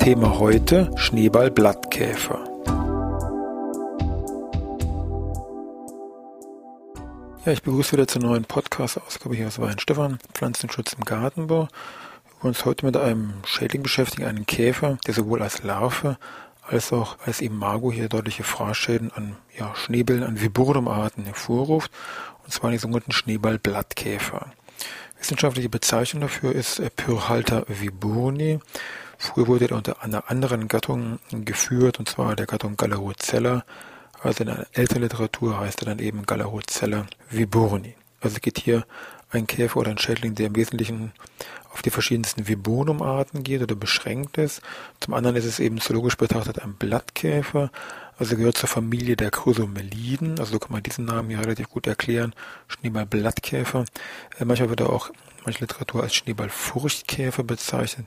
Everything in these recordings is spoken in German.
Thema heute Schneeball-Blattkäfer. Ja, ich begrüße wieder zur neuen Podcast-Ausgabe hier aus Weinstefan, Pflanzenschutz im Gartenbau. Wir wollen uns heute mit einem Schädling beschäftigen, einem Käfer, der sowohl als Larve als auch als Imago hier deutliche Fraßschäden an ja, Schneebällen, an Viburnum-Arten hervorruft, und zwar die sogenannten Schneeball-Blattkäfer. Wissenschaftliche Bezeichnung dafür ist Pyrhalter viburni Früher wurde er unter einer anderen Gattung geführt, und zwar der Gattung Galerocella. Also in der älteren Literatur heißt er dann eben Galerocella viburni. Also es geht hier ein Käfer oder ein Schädling, der im Wesentlichen auf die verschiedensten Viburnum-Arten geht oder beschränkt ist. Zum anderen ist es eben zoologisch betrachtet ein Blattkäfer, also gehört zur Familie der Chrysomeliden, also so kann man diesen Namen hier relativ gut erklären, Schneeball-Blattkäfer. Äh, manchmal wird er auch manche Literatur als Schneeballfurchtkäfer bezeichnet,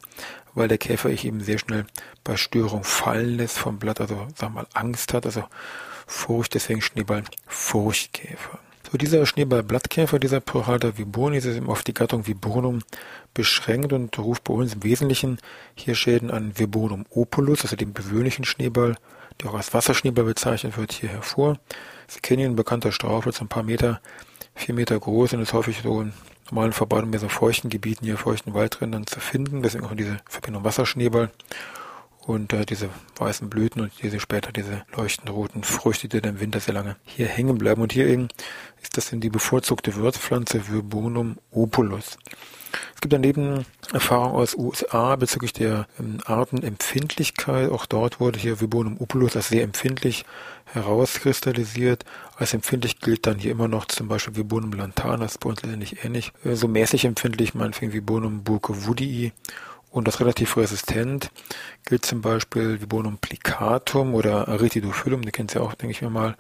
weil der Käfer ich eben sehr schnell bei Störung fallen lässt vom Blatt, also sagen wir mal Angst hat, also Furcht, deswegen Schneeballfurchtkäfer. So dieser Schneeballblattkäfer, dieser Prohalter viburnum, ist eben auf die Gattung Viburnum beschränkt und ruft bei uns im Wesentlichen hier Schäden an Viburnum opulus, also dem gewöhnlichen Schneeball, der auch als Wasserschneeball bezeichnet wird, hier hervor. Sie kennen ihn, ein bekannter Strauch, wird so ein paar Meter, vier Meter groß und ist häufig so in normalen Verbreitung bei so feuchten Gebieten, hier feuchten Waldrändern zu finden. Deswegen auch diese Verbindung Wasserschneeball und äh, diese weißen Blüten und diese später diese leuchtend roten Früchte, die dann im Winter sehr lange hier hängen bleiben. Und hier eben ist das dann die bevorzugte Wirtspflanze Viburnum opulus. Es gibt daneben Erfahrungen aus USA bezüglich der ähm, Artenempfindlichkeit. Auch dort wurde hier Viburnum opulus als sehr empfindlich herauskristallisiert. Als empfindlich gilt dann hier immer noch zum Beispiel Viburnum lantana, das ist bei uns letztendlich ähnlich. Äh, so mäßig empfindlich meinetwegen Viburnum burkewudii und das relativ resistent gilt zum Beispiel Viburnum plicatum oder Aritidophyllum, die kennt ihr auch, denke ich mir mal,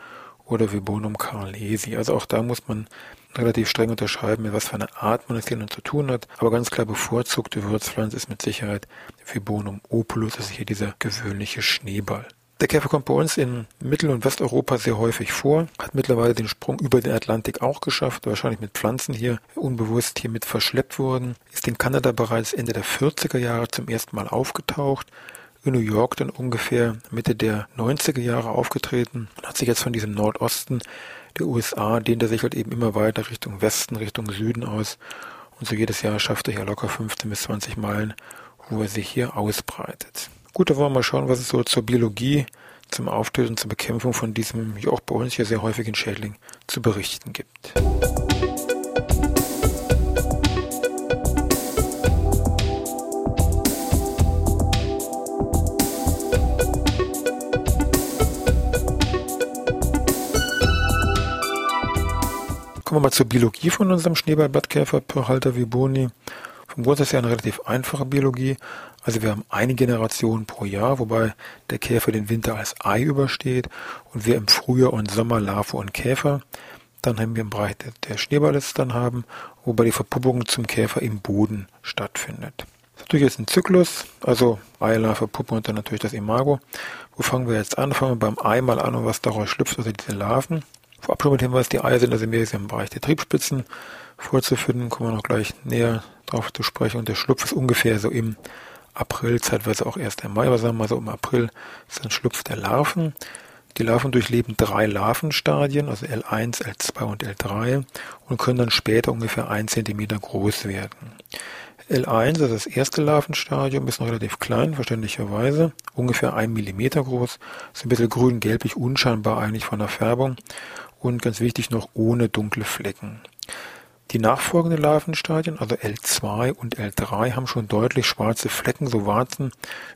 oder Viburnum carlesi. Also auch da muss man relativ streng unterscheiden, mit was für eine Art man es hier zu tun hat. Aber ganz klar bevorzugte Würzpflanze ist mit Sicherheit Viburnum opulus, das ist hier dieser gewöhnliche Schneeball. Der Käfer kommt bei uns in Mittel- und Westeuropa sehr häufig vor, hat mittlerweile den Sprung über den Atlantik auch geschafft, wahrscheinlich mit Pflanzen hier unbewusst hier mit verschleppt worden, ist in Kanada bereits Ende der 40er Jahre zum ersten Mal aufgetaucht, in New York dann ungefähr Mitte der 90er Jahre aufgetreten hat sich jetzt von diesem Nordosten der USA dehnt er sich halt eben immer weiter Richtung Westen, Richtung Süden aus. Und so jedes Jahr schafft er ja locker 15 bis 20 Meilen, wo er sich hier ausbreitet. Gut, da wollen wir mal schauen, was es so zur Biologie, zum Auftöten, zur Bekämpfung von diesem, ja auch bei uns hier sehr häufigen Schädling zu berichten gibt. Kommen wir mal zur Biologie von unserem Schneeballblattkäfer Perhalter viboni. Vom Grundsatz her eine relativ einfache Biologie. Also wir haben eine Generation pro Jahr, wobei der Käfer den Winter als Ei übersteht und wir im Frühjahr und Sommer Larve und Käfer. Dann haben wir im Bereich der Schneeballes dann haben, wobei die Verpuppung zum Käfer im Boden stattfindet. Das ist natürlich jetzt ein Zyklus, also Ei, Larve, Puppe und dann natürlich das Imago. Wo fangen wir jetzt an? Fangen wir beim Ei mal an und was daraus schlüpft, also diese Larven. Vorab schon mit Hinweis, die Eier sind also mehr im Bereich der Triebspitzen vorzufinden, kommen wir noch gleich näher darauf zu sprechen. Und der Schlupf ist ungefähr so im April, zeitweise auch erst im Mai, was sagen wir so im April ist ein Schlupf der Larven. Die Larven durchleben drei Larvenstadien, also L1, L2 und L3 und können dann später ungefähr ein Zentimeter groß werden. L1, also das erste Larvenstadium, ist noch relativ klein, verständlicherweise, ungefähr ein Millimeter groß, ist ein bisschen grün-gelblich, unscheinbar eigentlich von der Färbung und ganz wichtig noch ohne dunkle Flecken. Die nachfolgenden Larvenstadien, also L2 und L3, haben schon deutlich schwarze Flecken, so Warzen,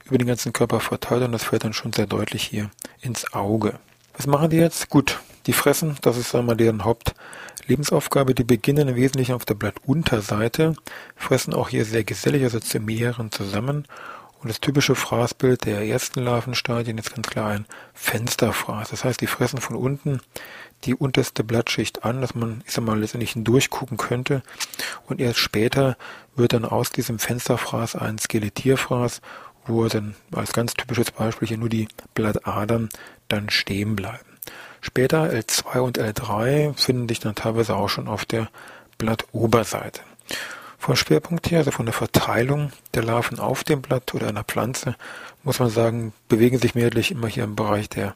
über den ganzen Körper verteilt und das fällt dann schon sehr deutlich hier ins Auge. Was machen die jetzt? Gut, die fressen, das ist einmal deren Hauptlebensaufgabe. Die beginnen im Wesentlichen auf der Blattunterseite, fressen auch hier sehr gesellig, also zu mehreren zusammen Und das typische Fraßbild der ersten Larvenstadien ist ganz klar ein Fensterfraß. Das heißt, die fressen von unten die unterste Blattschicht an, dass man, ich sag mal, letztendlich durchgucken könnte. Und erst später wird dann aus diesem Fensterfraß ein Skelettierfraß, wo dann als ganz typisches Beispiel hier nur die Blattadern dann stehen bleiben. Später L2 und L3 finden sich dann teilweise auch schon auf der Blattoberseite. Vom Schwerpunkt her, also von der Verteilung der Larven auf dem Blatt oder einer Pflanze, muss man sagen, bewegen sich mehrheitlich immer hier im Bereich der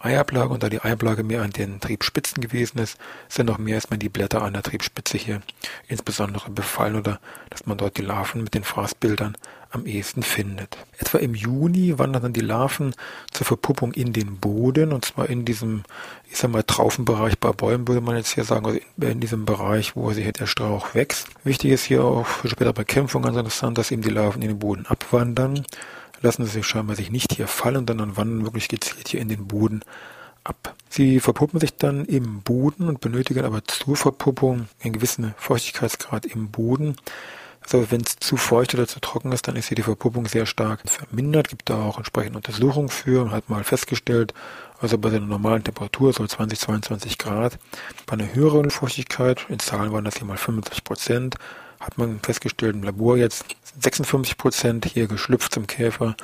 Eiablage und da die Eiablage mehr an den Triebspitzen gewesen ist, sind noch mehr erstmal die Blätter an der Triebspitze hier insbesondere befallen oder dass man dort die Larven mit den Fraßbildern am ehesten findet. Etwa im Juni wandern dann die Larven zur Verpuppung in den Boden und zwar in diesem, ich sag mal, Traufenbereich bei Bäumen würde man jetzt hier sagen, also in diesem Bereich, wo sich der Strauch wächst. Wichtig ist hier auch für später Bekämpfung ganz interessant, dass eben die Larven in den Boden abwandern lassen sie sich scheinbar sich nicht hier fallen, sondern wandern wirklich gezielt hier in den Boden ab. Sie verpuppen sich dann im Boden und benötigen aber zur Verpuppung einen gewissen Feuchtigkeitsgrad im Boden. Also wenn es zu feucht oder zu trocken ist, dann ist hier die Verpuppung sehr stark vermindert. Gibt da auch entsprechende Untersuchungen für und hat mal festgestellt, also bei einer normalen Temperatur, so 20, 22 Grad, bei einer höheren Feuchtigkeit, in Zahlen waren das hier mal 75 Prozent, hat man festgestellt im Labor jetzt 56 Prozent hier geschlüpft zum Käfer.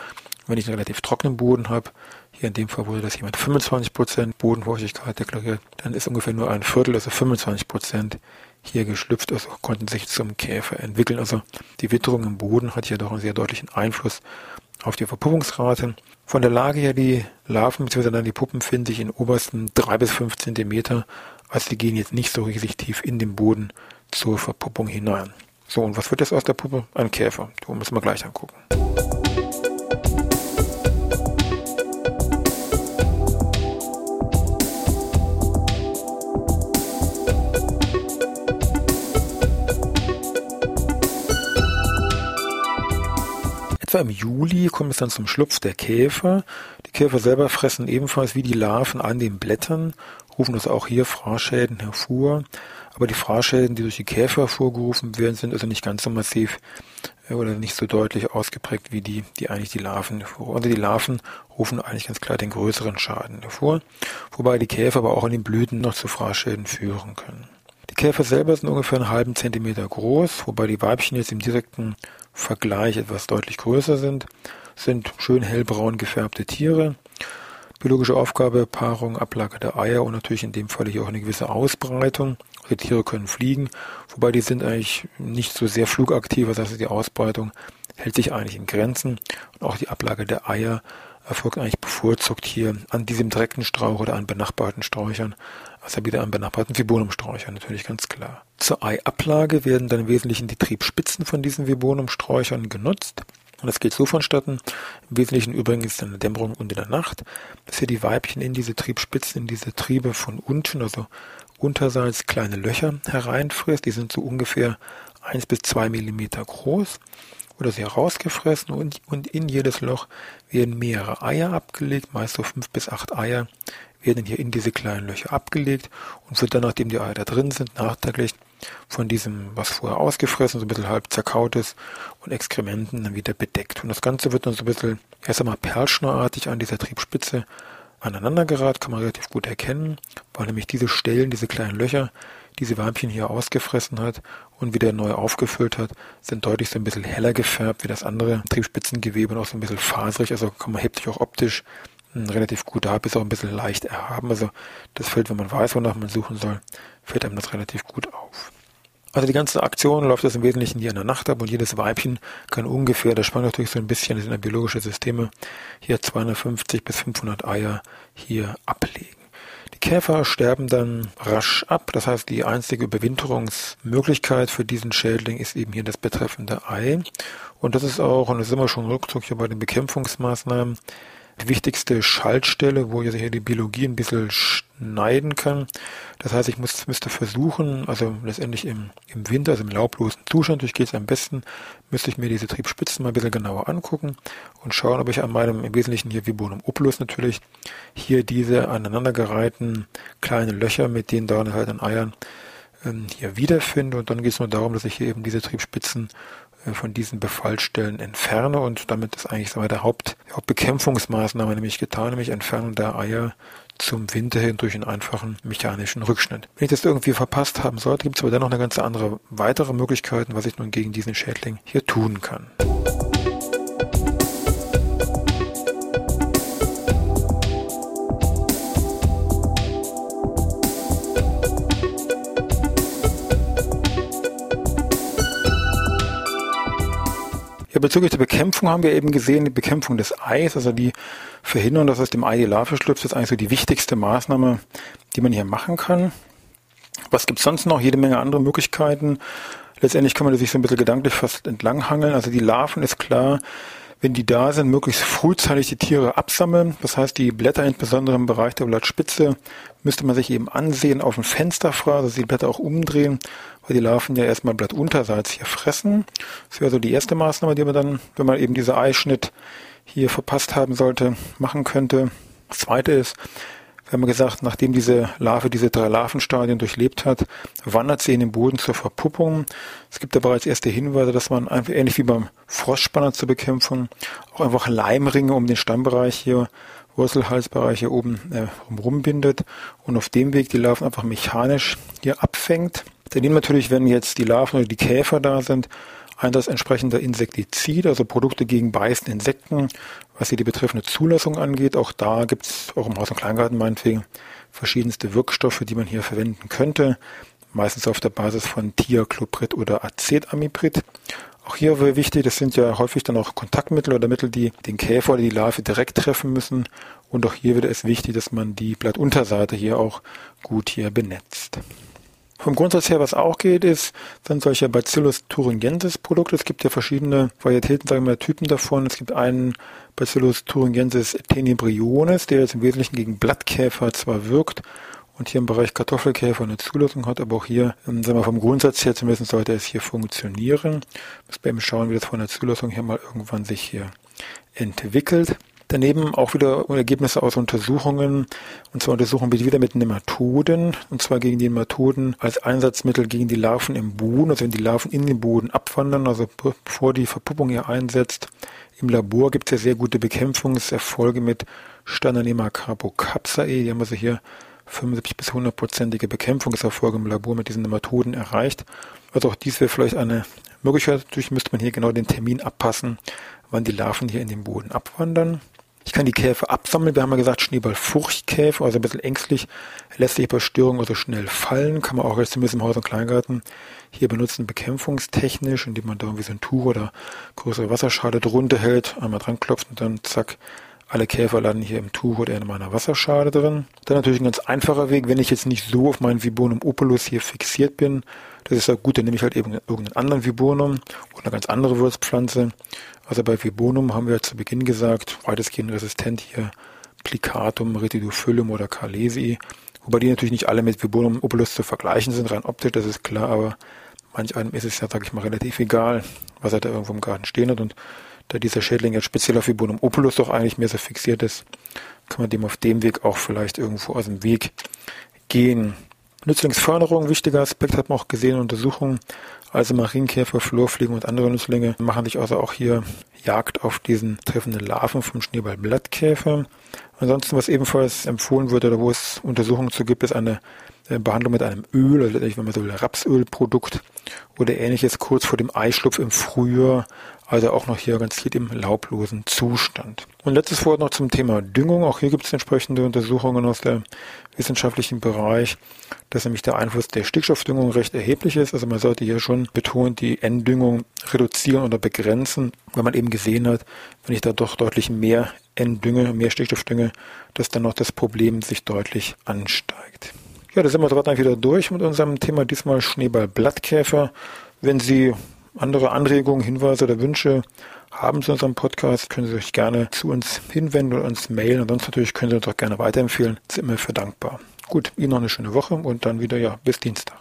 Wenn ich einen relativ trockenen Boden habe, hier in dem Fall wurde das jemand 25 Prozent Bodenfeuchtigkeit deklariert, dann ist ungefähr nur ein Viertel, also 25 Prozent hier geschlüpft, also konnten sich zum Käfer entwickeln. Also die Witterung im Boden hat hier doch einen sehr deutlichen Einfluss auf die Verpuppungsrate. Von der Lage her, die Larven bzw. dann die Puppen finden sich in obersten drei bis fünf Zentimeter, also die gehen jetzt nicht so riesig tief in den Boden zur Verpuppung hinein. So, und was wird jetzt aus der Puppe? Ein Käfer. Den müssen wir gleich angucken. Etwa im Juli kommt es dann zum Schlupf der Käfer. Die Käfer selber fressen ebenfalls wie die Larven an den Blättern, rufen also auch hier Fraßschäden hervor. Aber die Fraßschäden, die durch die Käfer hervorgerufen werden, sind also nicht ganz so massiv äh, oder nicht so deutlich ausgeprägt wie die, die eigentlich die Larven hervor. Also die Larven rufen eigentlich ganz klar den größeren Schaden hervor, wobei die Käfer aber auch an den Blüten noch zu Fraßschäden führen können. Die Käfer selber sind ungefähr einen halben Zentimeter groß, wobei die Weibchen jetzt im direkten Vergleich etwas deutlich größer sind, sind schön hellbraun gefärbte Tiere. Biologische Aufgabe, Paarung, Ablage der Eier und natürlich in dem Fall hier auch eine gewisse Ausbreitung. Die Tiere können fliegen, wobei die sind eigentlich nicht so sehr flugaktiv, das heißt die Ausbreitung hält sich eigentlich in Grenzen und auch die Ablage der Eier erfolgt eigentlich bevorzugt hier an diesem direkten Strauch oder an benachbarten Sträuchern, also wieder an benachbarten Vibonumsträuchern, natürlich ganz klar. Zur Eiablage werden dann im Wesentlichen die Triebspitzen von diesen Vibonumsträuchern genutzt. Und das geht so vonstatten, im Wesentlichen übrigens in der Dämmerung und in der Nacht, dass hier die Weibchen in diese Triebspitzen, in diese Triebe von unten, also unterseits kleine Löcher hereinfrisst. Die sind so ungefähr eins bis zwei Millimeter groß. Oder sie herausgefressen und, und in jedes Loch werden mehrere Eier abgelegt, meist so fünf bis acht Eier werden hier in diese kleinen Löcher abgelegt. Und wird dann, nachdem die Eier da drin sind, nachträglich von diesem, was vorher ausgefressen, so ein bisschen halb zerkautes und Exkrementen dann wieder bedeckt. Und das Ganze wird dann so ein bisschen, erst einmal perlschnurartig an dieser Triebspitze aneinandergerat, kann man relativ gut erkennen, weil nämlich diese Stellen, diese kleinen Löcher, diese Weibchen hier ausgefressen hat und wieder neu aufgefüllt hat, sind deutlich so ein bisschen heller gefärbt wie das andere Triebspitzengewebe und auch so ein bisschen faserig, also kann man hebt sich auch optisch relativ gut ab, ist auch ein bisschen leicht erhaben, also das fällt, wenn man weiß, wonach man suchen soll, fällt einem das relativ gut auf. Also die ganze Aktion läuft das im Wesentlichen hier in der Nacht ab und jedes Weibchen kann ungefähr, das spannt natürlich so ein bisschen, das sind ja biologische Systeme, hier 250 bis 500 Eier hier ablegen. Die Käfer sterben dann rasch ab, das heißt die einzige Überwinterungsmöglichkeit für diesen Schädling ist eben hier das betreffende Ei. Und das ist auch, und das ist immer schon Rückzug hier bei den Bekämpfungsmaßnahmen, wichtigste Schaltstelle, wo ich hier die Biologie ein bisschen schneiden kann. Das heißt, ich muss, müsste versuchen, also letztendlich im, im Winter, also im laublosen Zustand, durch geht es am besten, müsste ich mir diese Triebspitzen mal ein bisschen genauer angucken und schauen, ob ich an meinem, im Wesentlichen hier Vibonum opulus natürlich, hier diese aneinandergereihten kleinen Löcher mit denen da halt an Eiern ähm, hier wiederfinde. Und dann geht es nur darum, dass ich hier eben diese Triebspitzen von diesen Befallstellen entferne und damit ist eigentlich so der Haupt, Hauptbekämpfungsmaßnahme nämlich getan, nämlich Entfernung der Eier zum Winter hin durch einen einfachen mechanischen Rückschnitt. Wenn ich das irgendwie verpasst haben sollte, gibt es aber dann noch eine ganze andere weitere Möglichkeiten, was ich nun gegen diesen Schädling hier tun kann. Bezüglich der Bekämpfung haben wir eben gesehen, die Bekämpfung des Eis, also die Verhinderung, dass aus dem Ei die Larve schlüpft, ist eigentlich so die wichtigste Maßnahme, die man hier machen kann. Was gibt's sonst noch? Jede Menge andere Möglichkeiten. Letztendlich kann man sich so ein bisschen gedanklich fast entlanghangeln. Also die Larven ist klar, wenn die da sind, möglichst frühzeitig die Tiere absammeln. Das heißt, die Blätter, insbesondere im Bereich der Blattspitze, müsste man sich eben ansehen auf dem Fensterfraß, also die Blätter auch umdrehen, weil die Larven ja erstmal blattunterseits hier fressen. Das wäre so die erste Maßnahme, die man dann, wenn man eben diese Eischnitt hier verpasst haben sollte, machen könnte. Das zweite ist, wir haben gesagt, nachdem diese Larve diese drei Larvenstadien durchlebt hat, wandert sie in den Boden zur Verpuppung. Es gibt da bereits erste Hinweise, dass man einfach ähnlich wie beim Frostspanner zur Bekämpfung auch einfach Leimringe um den Stammbereich hier, Wurzelhalsbereich hier oben äh, rumbindet und auf dem Weg die Larven einfach mechanisch hier abfängt. Daneben natürlich, wenn jetzt die Larven oder die Käfer da sind, Einsatz entsprechender Insektizid, also Produkte gegen beißende Insekten, was hier die betreffende Zulassung angeht. Auch da gibt es, auch im Haus- und Kleingarten meinetwegen, verschiedenste Wirkstoffe, die man hier verwenden könnte. Meistens auf der Basis von Thiacloprid oder Acetamiprid. Auch hier wäre wichtig, das sind ja häufig dann auch Kontaktmittel oder Mittel, die den Käfer oder die Larve direkt treffen müssen. Und auch hier wird es wichtig, dass man die Blattunterseite hier auch gut hier benetzt. Vom Grundsatz her, was auch geht, ist, sind solche Bacillus thuringiensis Produkte. Es gibt ja verschiedene Varietäten, sagen wir Typen davon. Es gibt einen Bacillus thuringiensis tenebriones, der jetzt im Wesentlichen gegen Blattkäfer zwar wirkt und hier im Bereich Kartoffelkäfer eine Zulassung hat, aber auch hier, ähm, sagen wir vom Grundsatz her zumindest sollte es hier funktionieren. Müssen wir eben schauen, wie das von der Zulassung her mal irgendwann sich hier entwickelt. Daneben auch wieder Ergebnisse aus Untersuchungen, und zwar Untersuchungen wieder mit Nematoden, und zwar gegen die Nematoden als Einsatzmittel gegen die Larven im Boden, also wenn die Larven in den Boden abwandern, also bevor die Verpuppung hier einsetzt. Im Labor gibt es ja sehr gute Bekämpfungserfolge mit Stannanema carbocapsae, die haben also hier 75 bis 100-prozentige Bekämpfungserfolge im Labor mit diesen Nematoden erreicht. Also auch dies wäre vielleicht eine Möglichkeit. Natürlich müsste man hier genau den Termin abpassen, wann die Larven hier in den Boden abwandern. Ich kann die Käfer absammeln. Wir haben ja gesagt, Schneeballfurchtkäfer, also ein bisschen ängstlich, lässt sich bei Störungen also schnell fallen. Kann man auch jetzt zumindest im Haus- und Kleingarten hier benutzen, bekämpfungstechnisch, indem man da irgendwie so ein Tuch oder größere Wasserschale drunter hält, einmal dran klopft und dann zack, alle Käfer landen hier im Tuch oder in meiner Wasserschale drin. Dann natürlich ein ganz einfacher Weg, wenn ich jetzt nicht so auf meinen Vibonum opulus hier fixiert bin. Das ist ja gut, dann nehme ich halt eben irgendeinen anderen Vibonum oder eine ganz andere Wurzpflanze. Also bei Vibonum haben wir zu Beginn gesagt, weitestgehend resistent hier Plicatum, Retidophyllum oder Carlesii. Wobei die natürlich nicht alle mit Vibonum opulus zu vergleichen sind, rein optisch, das ist klar, aber manch einem ist es ja, sag ich mal, relativ egal, was er da irgendwo im Garten stehen hat und da dieser Schädling jetzt speziell auf Vibonum opulus doch eigentlich mehr so fixiert ist, kann man dem auf dem Weg auch vielleicht irgendwo aus dem Weg gehen. Nützlingsförderung, wichtiger Aspekt, hat man auch gesehen in Untersuchungen. Also Marienkäfer, Flurfliegen und andere Nützlinge machen sich also auch hier Jagd auf diesen treffenden Larven vom Schneeballblattkäfer. Ansonsten, was ebenfalls empfohlen wird oder wo es Untersuchungen zu gibt, ist eine Behandlung mit einem Öl, also wenn man so will, Rapsölprodukt oder ähnliches kurz vor dem Eischlupf im Frühjahr also auch noch hier ganz viel im laublosen Zustand. Und letztes Wort noch zum Thema Düngung. Auch hier gibt es entsprechende Untersuchungen aus dem wissenschaftlichen Bereich, dass nämlich der Einfluss der Stickstoffdüngung recht erheblich ist. Also man sollte hier schon betont die N-Düngung reduzieren oder begrenzen, weil man eben gesehen hat, wenn ich da doch deutlich mehr N-Dünge, mehr Stickstoff dünge, dass dann noch das Problem sich deutlich ansteigt. Ja, da sind wir gerade wieder durch mit unserem Thema diesmal Schneeball-Blattkäfer. Wenn Sie andere Anregungen, Hinweise oder Wünsche haben zu unserem Podcast, können Sie sich gerne zu uns hinwenden oder uns mailen. Und sonst natürlich können Sie uns auch gerne weiterempfehlen. Sind wir für dankbar. Gut, Ihnen noch eine schöne Woche und dann wieder, ja, bis Dienstag.